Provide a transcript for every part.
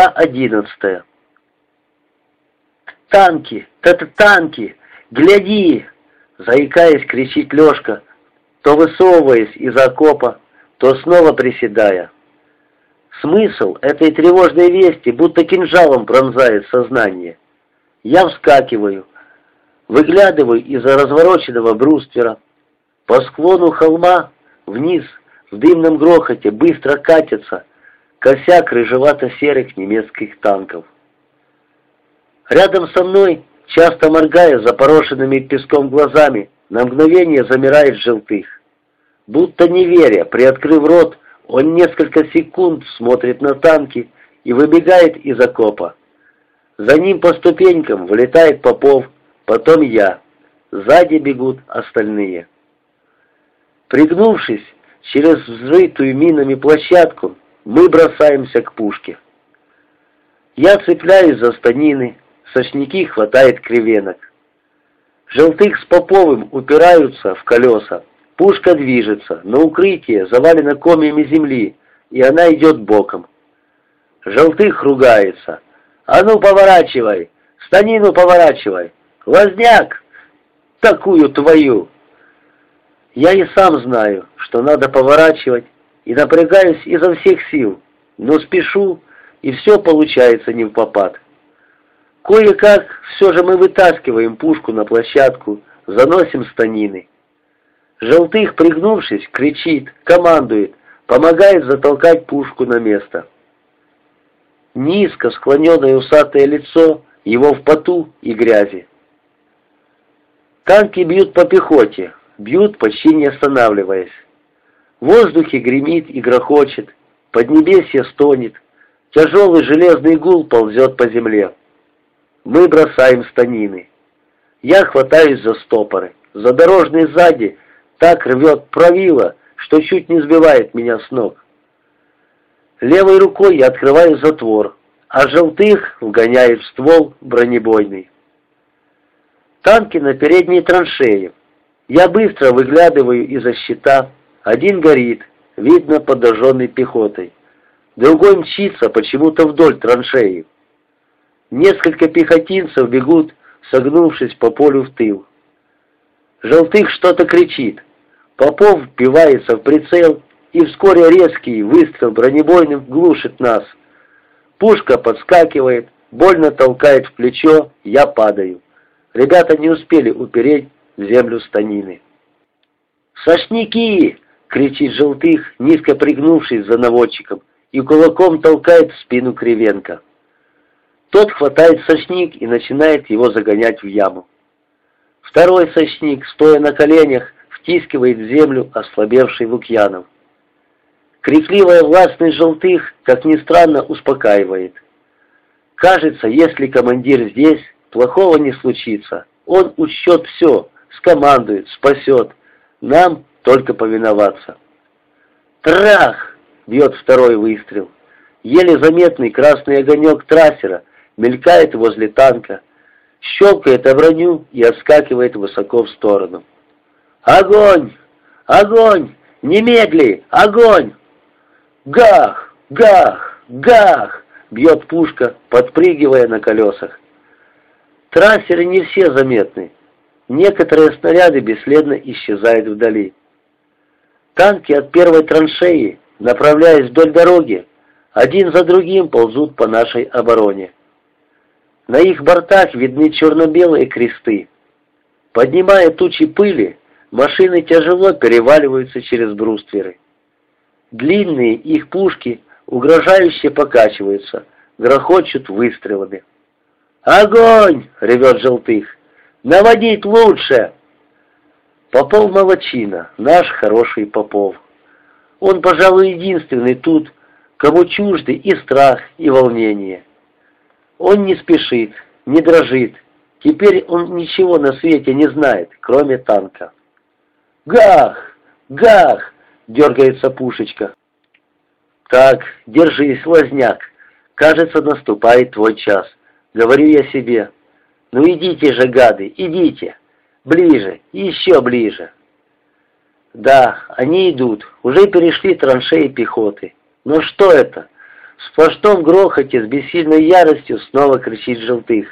Глава одиннадцатая. «Танки! Это танки! Гляди!» Заикаясь, кричит Лешка, то высовываясь из окопа, то снова приседая. Смысл этой тревожной вести будто кинжалом пронзает сознание. Я вскакиваю, выглядываю из-за развороченного бруствера. По склону холма вниз в дымном грохоте быстро катятся косяк рыжевато-серых немецких танков. Рядом со мной, часто моргая запорошенными песком глазами, на мгновение замирает желтых. Будто не веря, приоткрыв рот, он несколько секунд смотрит на танки и выбегает из окопа. За ним по ступенькам вылетает Попов, потом я. Сзади бегут остальные. Пригнувшись через взрытую минами площадку, мы бросаемся к пушке. Я цепляюсь за станины, сочники хватает кривенок. Желтых с Поповым упираются в колеса. Пушка движется, но укрытие завалено комьями земли, и она идет боком. Желтых ругается. «А ну, поворачивай! Станину поворачивай! Лазняк! Такую твою!» Я и сам знаю, что надо поворачивать, и напрягаюсь изо всех сил, но спешу, и все получается не в попад. Кое-как все же мы вытаскиваем пушку на площадку, заносим станины. Желтых, пригнувшись, кричит, командует, помогает затолкать пушку на место. Низко склоненное усатое лицо, его в поту и грязи. Танки бьют по пехоте, бьют почти не останавливаясь. В воздухе гремит и грохочет, поднебесье стонет, тяжелый железный гул ползет по земле. Мы бросаем станины. Я хватаюсь за стопоры, за дорожный сзади так рвет правило, что чуть не сбивает меня с ног. Левой рукой я открываю затвор, а желтых вгоняет в ствол бронебойный. Танки на передней траншее. Я быстро выглядываю из-за щита, один горит, видно подожженный пехотой. Другой мчится почему-то вдоль траншеи. Несколько пехотинцев бегут, согнувшись по полю в тыл. Желтых что-то кричит. Попов впивается в прицел, и вскоре резкий выстрел бронебойным глушит нас. Пушка подскакивает, больно толкает в плечо, я падаю. Ребята не успели упереть в землю станины. «Сошники!» Кричит Желтых, низко пригнувшись за наводчиком, и кулаком толкает в спину Кривенко. Тот хватает сочник и начинает его загонять в яму. Второй сочник, стоя на коленях, втискивает в землю ослабевший Лукьянов. Крикливая властность Желтых, как ни странно, успокаивает. Кажется, если командир здесь, плохого не случится. Он учтет все, скомандует, спасет. Нам только повиноваться. Трах! Бьет второй выстрел. Еле заметный красный огонек трассера мелькает возле танка, щелкает о броню и отскакивает высоко в сторону. «Огонь! Огонь! Немедли! Огонь!» «Гах! Гах! Гах!» бьет пушка, подпрыгивая на колесах. Трассеры не все заметны. Некоторые снаряды бесследно исчезают вдали. Танки от первой траншеи, направляясь вдоль дороги, один за другим ползут по нашей обороне. На их бортах видны черно-белые кресты. Поднимая тучи пыли, машины тяжело переваливаются через брустверы. Длинные их пушки угрожающе покачиваются, грохочут выстрелами. «Огонь!» — ревет желтых. «Наводить лучше!» Попов молочина, наш хороший Попов. Он, пожалуй, единственный тут, кому чужды и страх, и волнение. Он не спешит, не дрожит. Теперь он ничего на свете не знает, кроме танка. «Гах! Гах!» — дергается пушечка. «Так, держись, лазняк. Кажется, наступает твой час. Говорю я себе. Ну идите же, гады, идите!» Ближе, еще ближе. Да, они идут, уже перешли траншеи пехоты. Но что это? В сплошном грохоте с бессильной яростью снова кричит Желтых.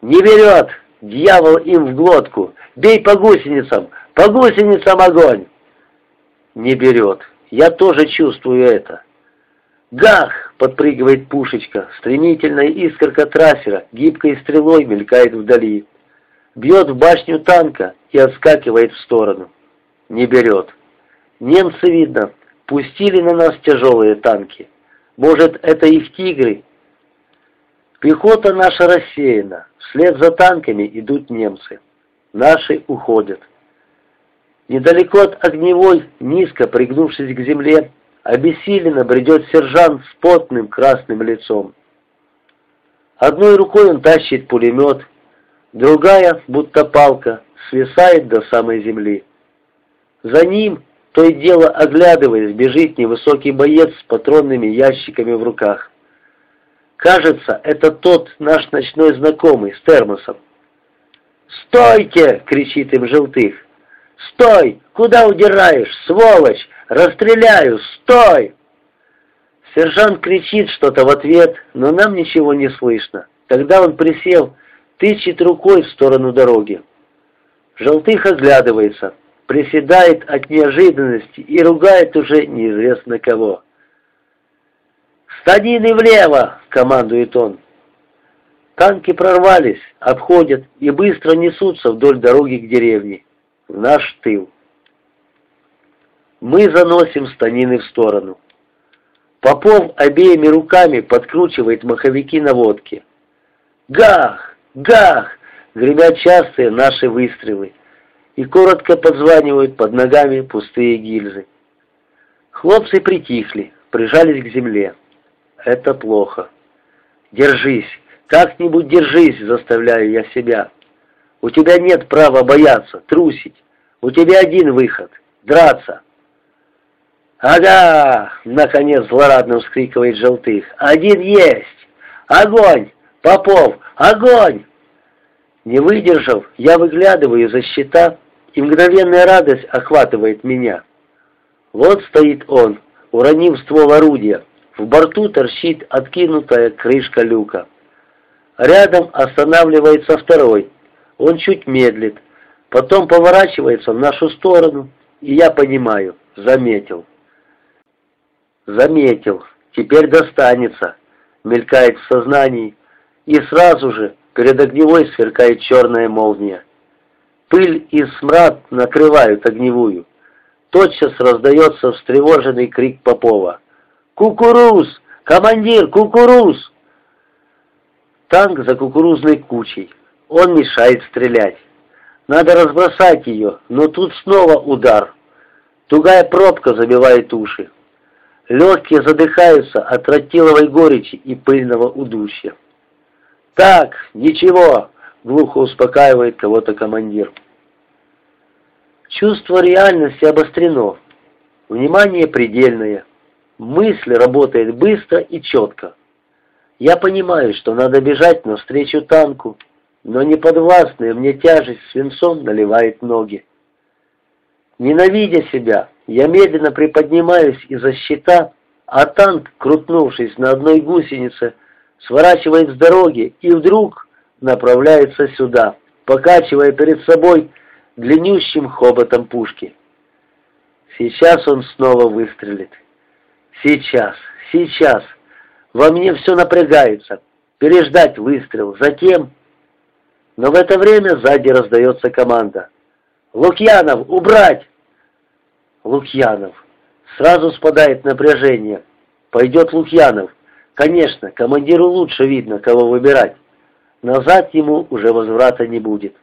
«Не берет! Дьявол им в глотку! Бей по гусеницам! По гусеницам огонь!» Не берет. Я тоже чувствую это. «Гах!» — подпрыгивает пушечка. Стремительная искорка трассера гибкой стрелой мелькает вдали. Бьет в башню танка и отскакивает в сторону. Не берет. Немцы, видно, пустили на нас тяжелые танки. Может, это их тигры? Пехота наша рассеяна. Вслед за танками идут немцы. Наши уходят. Недалеко от огневой, низко пригнувшись к земле, обессиленно бредет сержант с потным красным лицом. Одной рукой он тащит пулемет, другая, будто палка, свисает до самой земли. За ним, то и дело оглядываясь, бежит невысокий боец с патронными ящиками в руках. Кажется, это тот наш ночной знакомый с термосом. «Стойте!» — кричит им желтых. «Стой! Куда удираешь, сволочь? Расстреляю! Стой!» Сержант кричит что-то в ответ, но нам ничего не слышно. Тогда он присел, тычет рукой в сторону дороги. Желтых оглядывается, приседает от неожиданности и ругает уже неизвестно кого. «Станины влево!» — командует он. Танки прорвались, обходят и быстро несутся вдоль дороги к деревне в наш тыл. Мы заносим станины в сторону. Попов обеими руками подкручивает маховики наводки. Гах! Гах! Гремят частые наши выстрелы. И коротко подзванивают под ногами пустые гильзы. Хлопцы притихли, прижались к земле. Это плохо. Держись, как-нибудь держись, заставляю я себя. У тебя нет права бояться, трусить. У тебя один выход — драться. «Ага!» — наконец злорадно вскрикивает Желтых. «Один есть! Огонь! Попов! Огонь!» Не выдержав, я выглядываю за щита, и мгновенная радость охватывает меня. Вот стоит он, уронив ствол орудия. В борту торчит откинутая крышка люка. Рядом останавливается второй, он чуть медлит, потом поворачивается в нашу сторону, и я понимаю, заметил. Заметил, теперь достанется, мелькает в сознании, и сразу же перед огневой сверкает черная молния. Пыль и смрад накрывают огневую. Тотчас раздается встревоженный крик Попова. «Кукуруз! Командир, кукуруз!» Танк за кукурузной кучей. Он мешает стрелять. Надо разбросать ее, но тут снова удар. Тугая пробка забивает уши. Легкие задыхаются от тротиловой горечи и пыльного удушья. «Так, ничего», — глухо успокаивает кого-то командир. Чувство реальности обострено. Внимание предельное. Мысль работает быстро и четко. Я понимаю, что надо бежать навстречу танку, но неподвластная мне тяжесть свинцом наливает ноги. Ненавидя себя, я медленно приподнимаюсь из-за щита, а танк, крутнувшись на одной гусенице, сворачивает с дороги и вдруг направляется сюда, покачивая перед собой длиннющим хоботом пушки. Сейчас он снова выстрелит. Сейчас, сейчас. Во мне все напрягается. Переждать выстрел, затем но в это время сзади раздается команда. «Лукьянов, убрать!» Лукьянов. Сразу спадает напряжение. Пойдет Лукьянов. Конечно, командиру лучше видно, кого выбирать. Назад ему уже возврата не будет.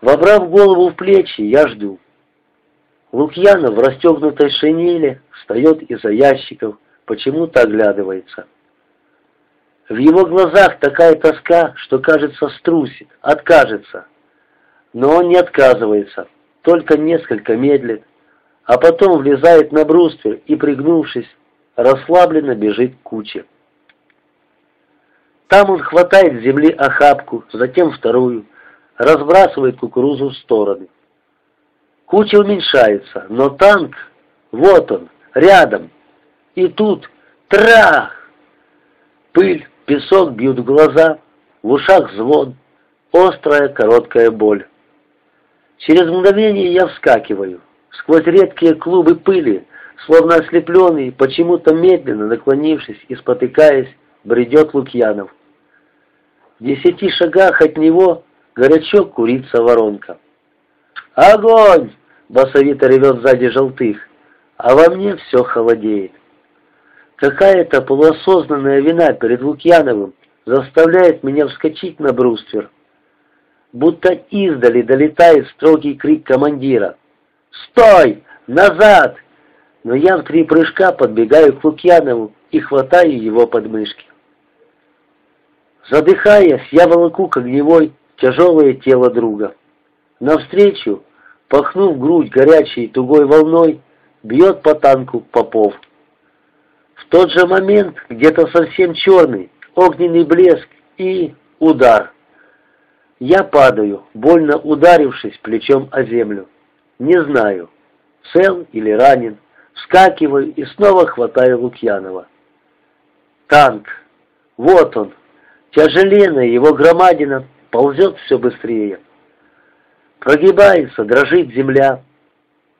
Вобрав голову в плечи, я жду. Лукьянов в расстегнутой шинели встает из-за ящиков, почему-то оглядывается. В его глазах такая тоска, что, кажется, струсит, откажется. Но он не отказывается, только несколько медлит, а потом влезает на бруствер и, пригнувшись, расслабленно бежит к куче. Там он хватает с земли охапку, затем вторую, разбрасывает кукурузу в стороны. Куча уменьшается, но танк, вот он, рядом. И тут трах! Пыль, песок бьют в глаза, в ушах звон, острая короткая боль. Через мгновение я вскакиваю. Сквозь редкие клубы пыли, словно ослепленный, почему-то медленно наклонившись и спотыкаясь, бредет Лукьянов. В десяти шагах от него горячо курится воронка. «Огонь!» — басовито ревет сзади желтых, а во мне все холодеет. Какая-то полуосознанная вина перед Лукьяновым заставляет меня вскочить на бруствер. Будто издали долетает строгий крик командира. «Стой! Назад!» Но я в три прыжка подбегаю к Лукьянову и хватаю его подмышки. Задыхаясь, я волоку к огневой тяжелое тело друга. Навстречу, пахнув грудь горячей тугой волной, бьет по танку Попов. В тот же момент где-то совсем черный, огненный блеск и удар. Я падаю, больно ударившись плечом о землю. Не знаю, цел или ранен. Вскакиваю и снова хватаю Лукьянова. Танк. Вот он. Тяжеленная его громадина ползет все быстрее. Прогибается, дрожит земля.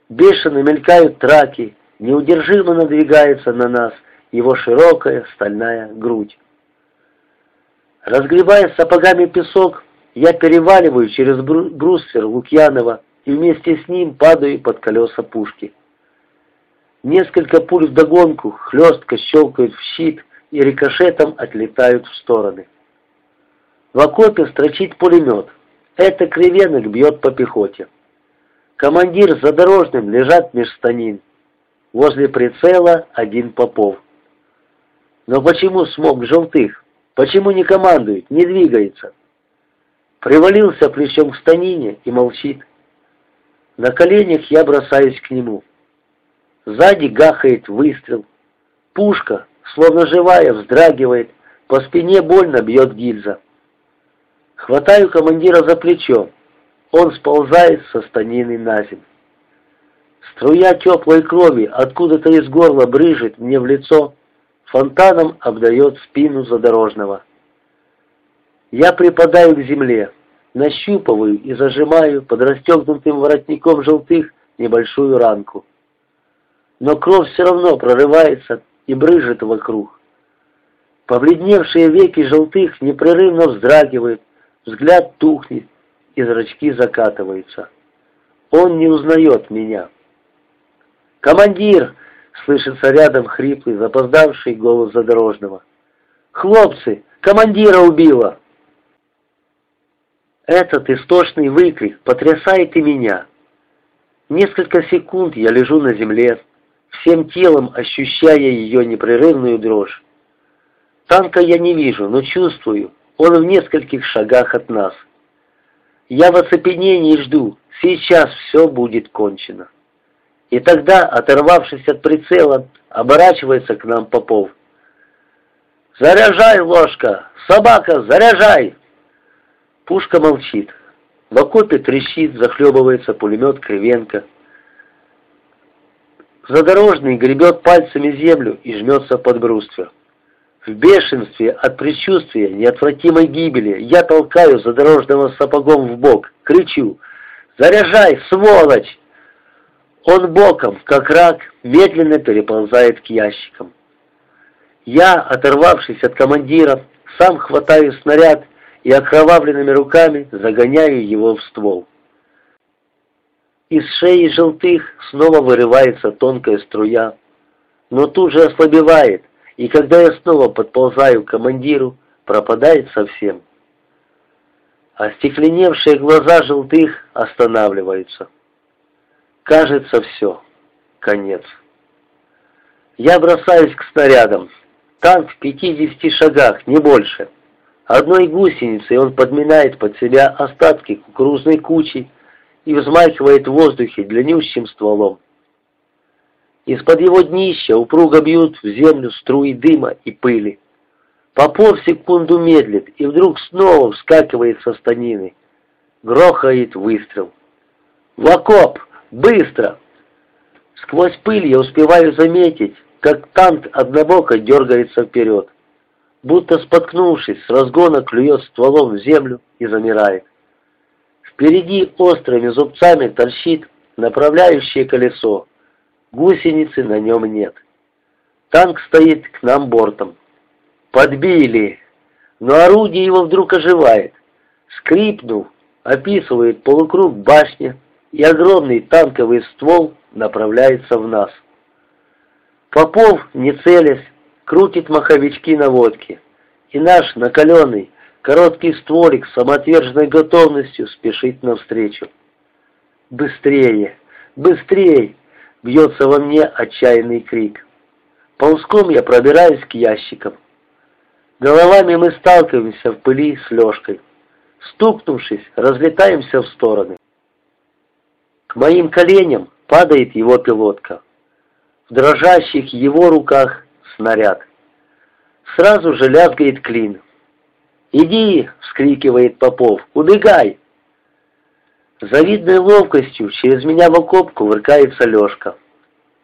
Бешено мелькают траки, неудержимо надвигается на нас его широкая стальная грудь. Разгребая сапогами песок, я переваливаю через бруствер Лукьянова и вместе с ним падаю под колеса пушки. Несколько пуль вдогонку хлестко щелкают в щит и рикошетом отлетают в стороны. В окопе строчит пулемет. Это кривенок бьет по пехоте. Командир с задорожным лежат меж станин. Возле прицела один Попов. Но почему смог желтых? Почему не командует, не двигается? Привалился плечом к станине и молчит. На коленях я бросаюсь к нему. Сзади гахает выстрел. Пушка, словно живая, вздрагивает, по спине больно бьет гильза. Хватаю командира за плечо. Он сползает со станины на землю. Струя теплой крови откуда-то из горла брыжет мне в лицо, фонтаном обдает спину задорожного. Я припадаю к земле, нащупываю и зажимаю под расстегнутым воротником желтых небольшую ранку. Но кровь все равно прорывается и брыжет вокруг. Побледневшие веки желтых непрерывно вздрагивают, взгляд тухнет и зрачки закатываются. Он не узнает меня. «Командир!» — слышится рядом хриплый, запоздавший голос задорожного. «Хлопцы! Командира убило!» Этот истошный выкрик потрясает и меня. Несколько секунд я лежу на земле, всем телом ощущая ее непрерывную дрожь. Танка я не вижу, но чувствую, он в нескольких шагах от нас. Я в оцепенении жду, сейчас все будет кончено. И тогда, оторвавшись от прицела, оборачивается к нам Попов. «Заряжай, ложка! Собака, заряжай!» Пушка молчит. В окопе трещит, захлебывается пулемет Кривенко. Задорожный гребет пальцами землю и жмется под бруствер. В бешенстве от предчувствия неотвратимой гибели я толкаю задорожного сапогом в бок, кричу «Заряжай, сволочь!» Он боком, как рак, медленно переползает к ящикам. Я, оторвавшись от командира, сам хватаю снаряд и окровавленными руками загоняю его в ствол. Из шеи желтых снова вырывается тонкая струя, но тут же ослабевает, и когда я снова подползаю к командиру, пропадает совсем. Остекленевшие глаза желтых останавливаются. Кажется, все. Конец. Я бросаюсь к снарядам. Танк в пятидесяти шагах, не больше. Одной гусеницей он подминает под себя остатки кукурузной кучи и взмахивает в воздухе длиннющим стволом. Из-под его днища упруго бьют в землю струи дыма и пыли. Попов секунду медлит и вдруг снова вскакивает со станины. Грохает выстрел. «В окоп! Быстро!» Сквозь пыль я успеваю заметить, как танк однобоко дергается вперед, будто споткнувшись, с разгона клюет стволом в землю и замирает. Впереди острыми зубцами торчит направляющее колесо. Гусеницы на нем нет. Танк стоит к нам бортом. Подбили, но орудие его вдруг оживает. Скрипнув, описывает полукруг башни, и огромный танковый ствол направляется в нас. Попов, не целясь, крутит маховички наводки, и наш накаленный, короткий стволик с самоотверженной готовностью спешит навстречу. «Быстрее! Быстрее!» — бьется во мне отчаянный крик. Ползком я пробираюсь к ящикам. Головами мы сталкиваемся в пыли с Лешкой. Стукнувшись, разлетаемся в стороны. К моим коленям падает его пилотка. В дрожащих его руках снаряд. Сразу же лязгает клин. «Иди!» — вскрикивает Попов. «Убегай!» Завидной ловкостью через меня в окоп кувыркается Лешка.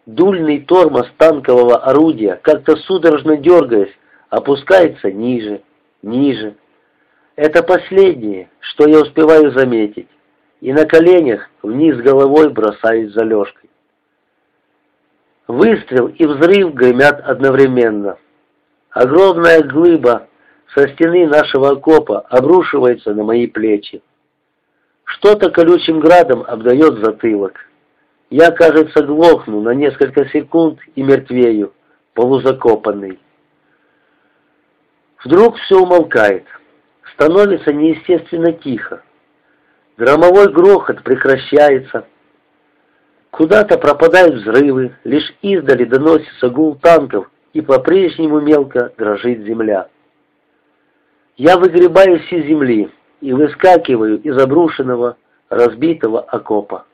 Дульный тормоз танкового орудия, как-то судорожно дергаясь, опускается ниже, ниже. Это последнее, что я успеваю заметить, и на коленях вниз головой бросаюсь за Лешкой. Выстрел и взрыв гремят одновременно. Огромная глыба со стены нашего окопа обрушивается на мои плечи. Что-то колючим градом обдает затылок. Я, кажется, глохну на несколько секунд и мертвею, полузакопанный. Вдруг все умолкает. Становится неестественно тихо. Громовой грохот прекращается. Куда-то пропадают взрывы, лишь издали доносится гул танков, и по-прежнему мелко дрожит земля. Я выгребаюсь из земли, и выскакиваю из обрушенного, разбитого окопа.